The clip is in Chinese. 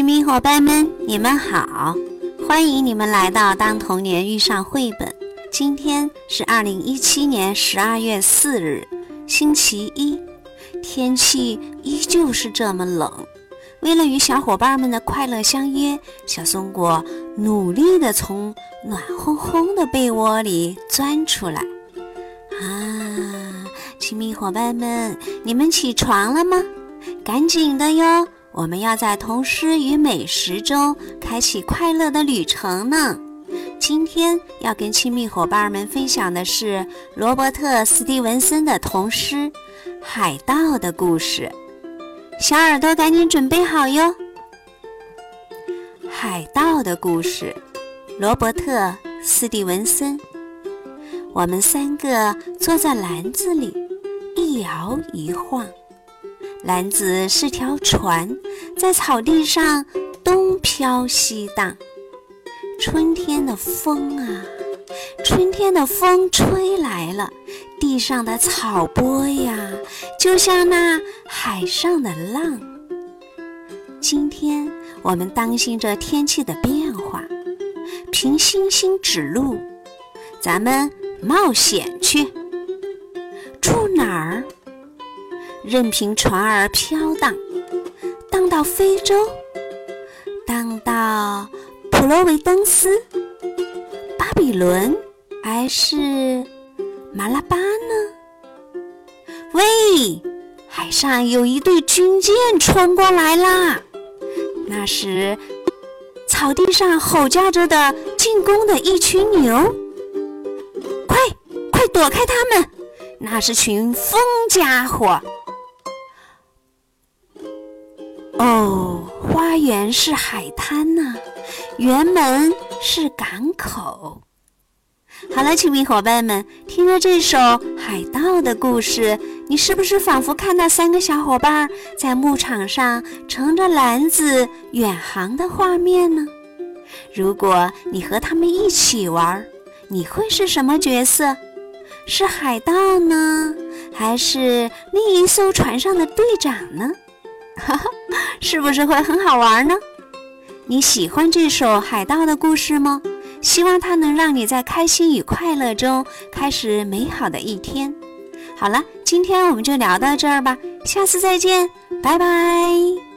亲密伙伴们，你们好！欢迎你们来到《当童年遇上绘本》。今天是二零一七年十二月四日，星期一，天气依旧是这么冷。为了与小伙伴们的快乐相约，小松果努力地从暖烘烘的被窝里钻出来。啊，亲密伙伴们，你们起床了吗？赶紧的哟！我们要在童诗与美食中开启快乐的旅程呢。今天要跟亲密伙伴们分享的是罗伯特·斯蒂文森的童诗《海盗的故事》。小耳朵赶紧准备好哟！海盗的故事，罗伯特·斯蒂文森。我们三个坐在篮子里，一摇一晃。篮子是条船，在草地上东飘西荡。春天的风啊，春天的风吹来了，地上的草波呀，就像那海上的浪。今天我们当心着天气的变化，凭星星指路，咱们冒险去。住哪儿？任凭船儿飘荡，荡到非洲，荡到普罗维登斯、巴比伦，还是马拉巴呢？喂，海上有一队军舰冲过来啦！那时，草地上吼叫着的进攻的一群牛，快快躲开他们！那是群疯家伙。花园是海滩呐，园门是港口。好了，亲密伙伴们，听了这首海盗的故事，你是不是仿佛看到三个小伙伴在牧场上乘着篮子远航的画面呢？如果你和他们一起玩，你会是什么角色？是海盗呢，还是另一艘船上的队长呢？哈哈，是不是会很好玩呢？你喜欢这首海盗的故事吗？希望它能让你在开心与快乐中开始美好的一天。好了，今天我们就聊到这儿吧，下次再见，拜拜。